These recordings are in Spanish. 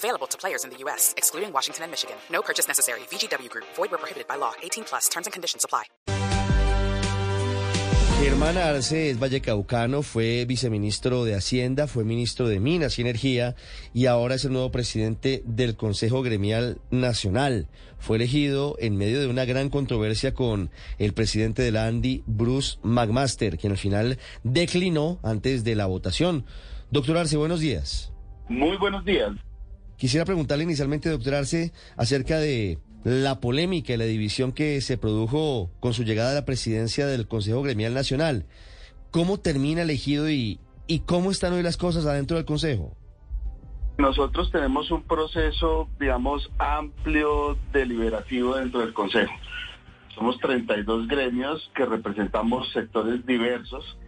Available to players in the U.S., excluding Washington and Michigan. No purchase necessary. VGW Group. Void where prohibited by law. 18 plus. Terms and conditions apply. Germán Arce es vallecaucano, fue viceministro de Hacienda, fue ministro de Minas y Energía y ahora es el nuevo presidente del Consejo Gremial Nacional. Fue elegido en medio de una gran controversia con el presidente de la ANDI, Bruce McMaster, quien al final declinó antes de la votación. Doctor Arce, buenos días. Muy buenos días. Quisiera preguntarle inicialmente, doctor Arce, acerca de la polémica y la división que se produjo con su llegada a la presidencia del Consejo Gremial Nacional. ¿Cómo termina elegido y, y cómo están hoy las cosas adentro del Consejo? Nosotros tenemos un proceso, digamos, amplio, deliberativo dentro del Consejo. Somos 32 gremios que representamos sectores diversos,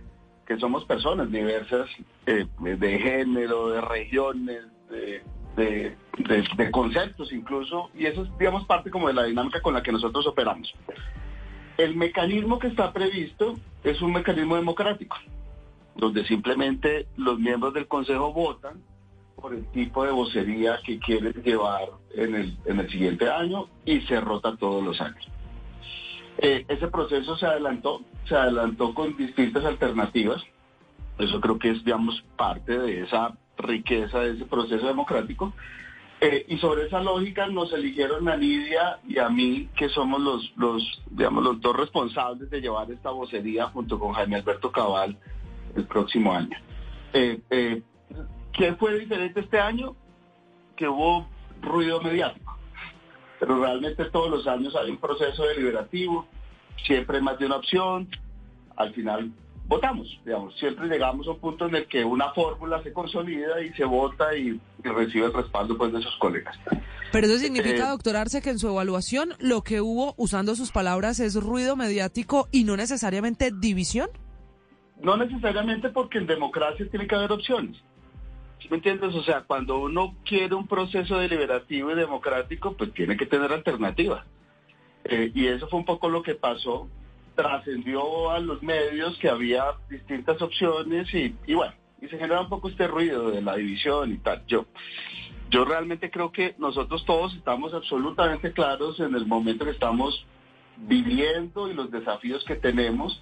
que somos personas diversas eh, de género, de regiones, de de, conceptos incluso, y eso es, digamos, parte como de la dinámica con la que nosotros operamos. El mecanismo que está previsto es un mecanismo democrático, donde simplemente los miembros del Consejo votan por el tipo de vocería que quieren llevar en el, en el siguiente año y se rota todos los años. Eh, ese proceso se adelantó, se adelantó con distintas alternativas. Eso creo que es, digamos, parte de esa riqueza de ese proceso democrático. Eh, y sobre esa lógica nos eligieron a Nidia y a mí, que somos los, los, digamos, los dos responsables de llevar esta vocería junto con Jaime Alberto Cabal el próximo año. Eh, eh, ¿Qué fue diferente este año? Que hubo ruido mediático. Pero realmente todos los años hay un proceso deliberativo, siempre más de una opción. Al final votamos, digamos, siempre llegamos a un punto en el que una fórmula se consolida y se vota y, recibe el respaldo pues, de sus colegas. Pero eso significa, Eh, doctor Arce, que en su evaluación lo que hubo, usando sus palabras, es ruido mediático y no necesariamente división. No necesariamente porque en democracia tiene que haber opciones. ¿Sí ¿Me entiendes? O sea, cuando uno quiere un proceso deliberativo y democrático, pues tiene que tener alternativas. Eh, y eso fue un poco lo que pasó. Trascendió a los medios que había distintas opciones y, bueno, y se genera un poco este ruido de la división y tal. Yo, yo realmente creo que nosotros todos estamos absolutamente claros en el momento que estamos viviendo y los desafíos que tenemos.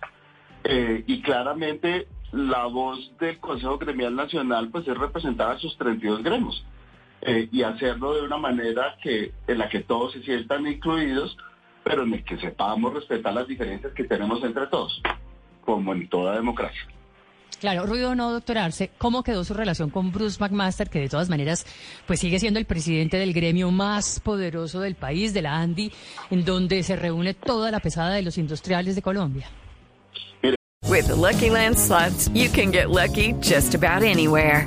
Eh, y claramente la voz del Consejo Gremial Nacional pues es representar a sus 32 gremios eh, y hacerlo de una manera que en la que todos se sientan incluidos, pero en el que sepamos respetar las diferencias que tenemos entre todos, como en toda democracia. Claro, ruido o no, doctor Arce, ¿cómo quedó su relación con Bruce McMaster, que de todas maneras pues sigue siendo el presidente del gremio más poderoso del país, de la ANDI, en donde se reúne toda la pesada de los industriales de Colombia? With the Lucky Land slots, you can get lucky just about anywhere.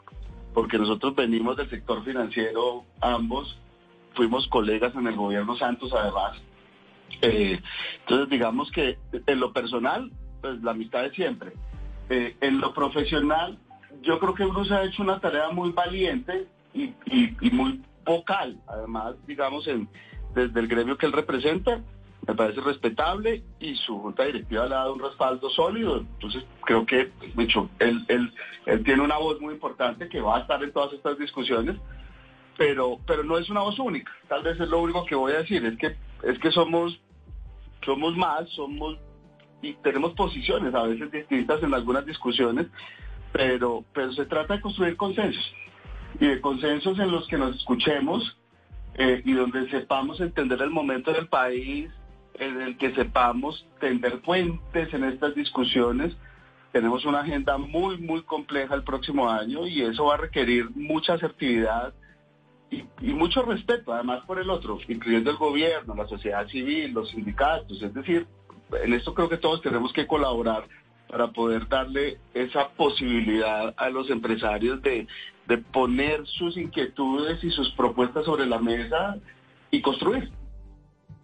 porque nosotros venimos del sector financiero, ambos, fuimos colegas en el gobierno Santos además. Eh, entonces digamos que en lo personal, pues la amistad es siempre. Eh, en lo profesional, yo creo que Bruce ha hecho una tarea muy valiente y- y muy vocal, además, digamos, en, desde el gremio que él representa, me parece respetable y su junta directiva le ha dado un respaldo sólido. Entonces, creo que, de hecho, él, él, él tiene una voz muy importante que va a estar en todas estas discusiones, pero, pero no es una voz única. Tal vez es lo único que voy a decir, es que, es que somos, somos más, somos y tenemos posiciones a veces distintas en algunas discusiones, pero, pero se trata de construir consensos y de consensos en los que nos escuchemos eh, y donde sepamos entender el momento del país en el que sepamos tender puentes en estas discusiones. Tenemos una agenda muy, muy compleja el próximo año y eso va a requerir mucha asertividad y, mucho respeto, además por el otro, incluyendo el gobierno, la sociedad civil, los sindicatos. Es decir, en esto creo que todos tenemos que colaborar para poder darle esa posibilidad a los empresarios de poner sus inquietudes y sus propuestas sobre la mesa y construir.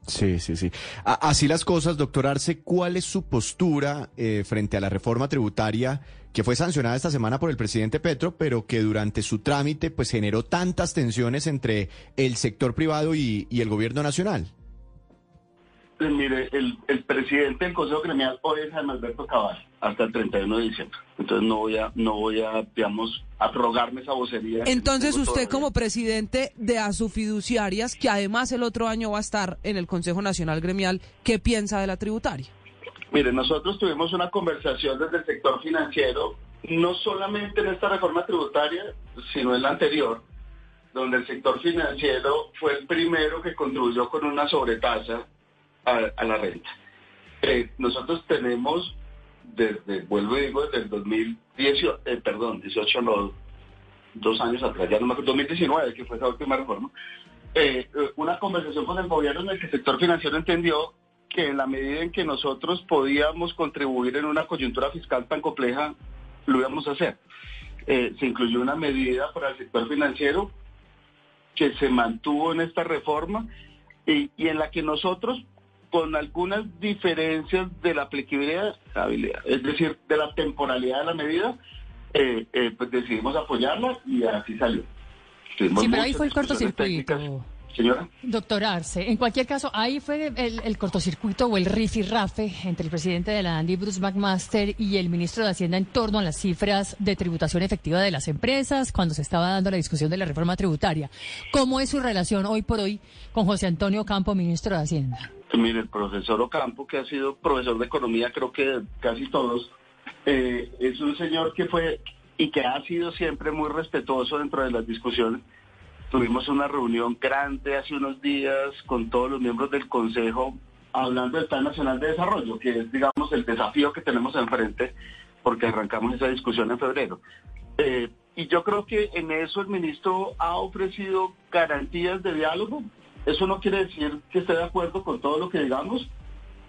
Sí, sí, sí. Así las cosas, doctor Arce, ¿cuál es su postura eh, frente a la reforma tributaria que fue sancionada esta semana por el presidente Petro, pero que durante su trámite pues generó tantas tensiones entre el sector privado y, el gobierno nacional? Eh, Mire, el, presidente del Consejo Gremial hoy es Alberto Cabal, hasta el 31 de diciembre. Entonces no voy a, no voy a, digamos, a rogarme esa vocería. Entonces usted todavía. como presidente de Asufiduciarias, que además el otro año va a estar en el Consejo Nacional Gremial, ¿qué piensa de la tributaria? Mire, nosotros tuvimos una conversación desde el sector financiero, no solamente en esta reforma tributaria, sino en la anterior, donde el sector financiero fue el primero que contribuyó con una sobretasa a, a la renta. Eh, nosotros tenemos, desde, vuelvo y digo, desde el 2018, eh, perdón, 18 no, dos años atrás, ya no me acuerdo, 2019, que fue esa última reforma, eh, eh, una conversación con el gobierno en el que el sector financiero entendió que en la medida en que nosotros podíamos contribuir en una coyuntura fiscal tan compleja, lo íbamos a hacer. Se incluyó una medida para el sector financiero que se mantuvo en esta reforma y en la que nosotros, con algunas diferencias de la aplicabilidad, es decir, de la temporalidad de la medida, eh, eh, pues decidimos apoyarla y así salió. Sí, pero ahí fue el cortocircuito. Señora. Doctor Arce, en cualquier caso, ahí fue el, el cortocircuito o el rifirrafe entre el presidente de la ANDI, Bruce McMaster, y el ministro de Hacienda en torno a las cifras de tributación efectiva de las empresas cuando se estaba dando la discusión de la reforma tributaria. ¿Cómo es su relación hoy por hoy con José Antonio Campo, ministro de Hacienda? Mire, el profesor Ocampo, que ha sido profesor de economía, creo que casi todos, eh, es un señor que fue y que ha sido siempre muy respetuoso dentro de las discusiones. Tuvimos una reunión grande hace unos días con todos los miembros del Consejo hablando del Plan Nacional de Desarrollo, que es, digamos, el desafío que tenemos enfrente, porque arrancamos esa discusión en febrero. Eh, y yo creo que en eso el ministro ha ofrecido garantías de diálogo. Eso no quiere decir que esté de acuerdo con todo lo que digamos,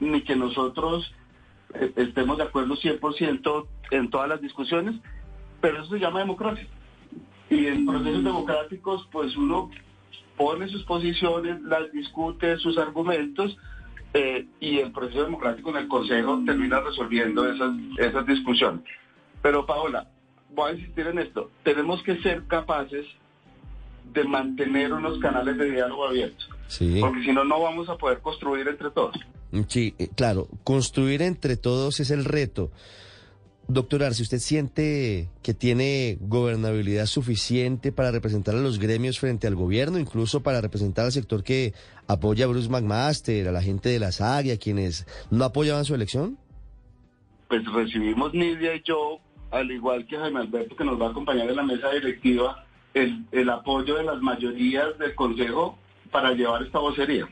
ni que nosotros eh, estemos de acuerdo 100% en todas las discusiones, pero eso se llama democracia. Y en procesos democráticos, pues uno pone sus posiciones, las discute, sus argumentos, eh, y el proceso democrático en el Consejo termina resolviendo esas, esas discusiones. Pero Paola, voy a insistir en esto, tenemos que ser capaces de mantener unos canales de diálogo abiertos, Sí. porque si no, no vamos a poder construir entre todos. Sí, eh, claro, construir entre todos es el reto. Doctor Arce, ¿usted siente que tiene gobernabilidad suficiente para representar a los gremios frente al gobierno, incluso para representar al sector que apoya a Bruce McMaster, a la gente de la SAG a quienes no apoyaban su elección? Pues recibimos Nidia y yo, al igual que Jaime Alberto, que nos va a acompañar en la mesa directiva, el, el apoyo de las mayorías del Consejo para llevar esta vocería.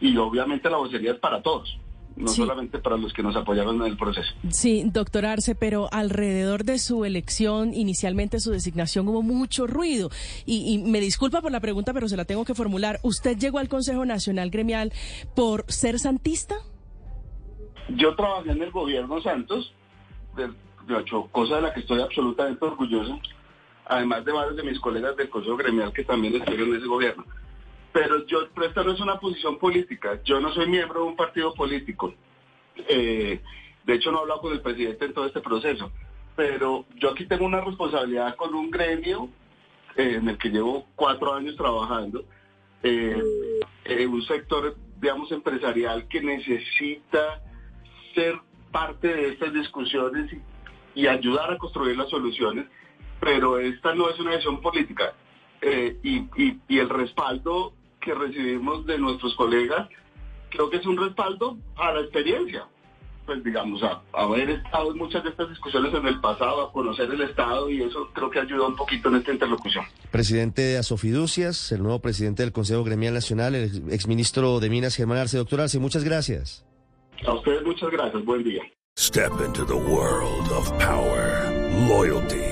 Y obviamente la vocería es para todos, no Sí. solamente para los que nos apoyaron en el proceso. Sí, doctor Arce, pero alrededor de su elección, inicialmente su designación, hubo mucho ruido. Y, y me disculpa por la pregunta, pero se la tengo que formular. ¿Usted llegó al Consejo Nacional Gremial por ser santista? Yo trabajé en el gobierno Santos, de, de hecho, cosa de la que estoy absolutamente orgulloso, además de varios de mis colegas del Consejo Gremial que también estuvieron en ese gobierno. Pero yo, pero esta no es una posición política, yo no soy miembro de un partido político. Eh, de hecho, no he hablado con el presidente en todo este proceso, pero yo aquí tengo una responsabilidad con un gremio eh, en el que llevo cuatro años trabajando, eh, eh, un sector, digamos, empresarial que necesita ser parte de estas discusiones y, y ayudar a construir las soluciones, pero esta no es una decisión política. Eh, y, y- y el respaldo que recibimos de nuestros colegas, creo que es un respaldo a la experiencia. pues digamos, a, haber estado en muchas de estas discusiones en el pasado, a conocer el Estado y eso creo que ayuda un poquito en esta interlocución. Presidente de Asofiducias, el nuevo presidente del Consejo Gremial Nacional, el exministro de Minas, Germán Arce. Doctor Arce, muchas gracias. A ustedes muchas gracias, buen día. Step into the world of power, loyalty.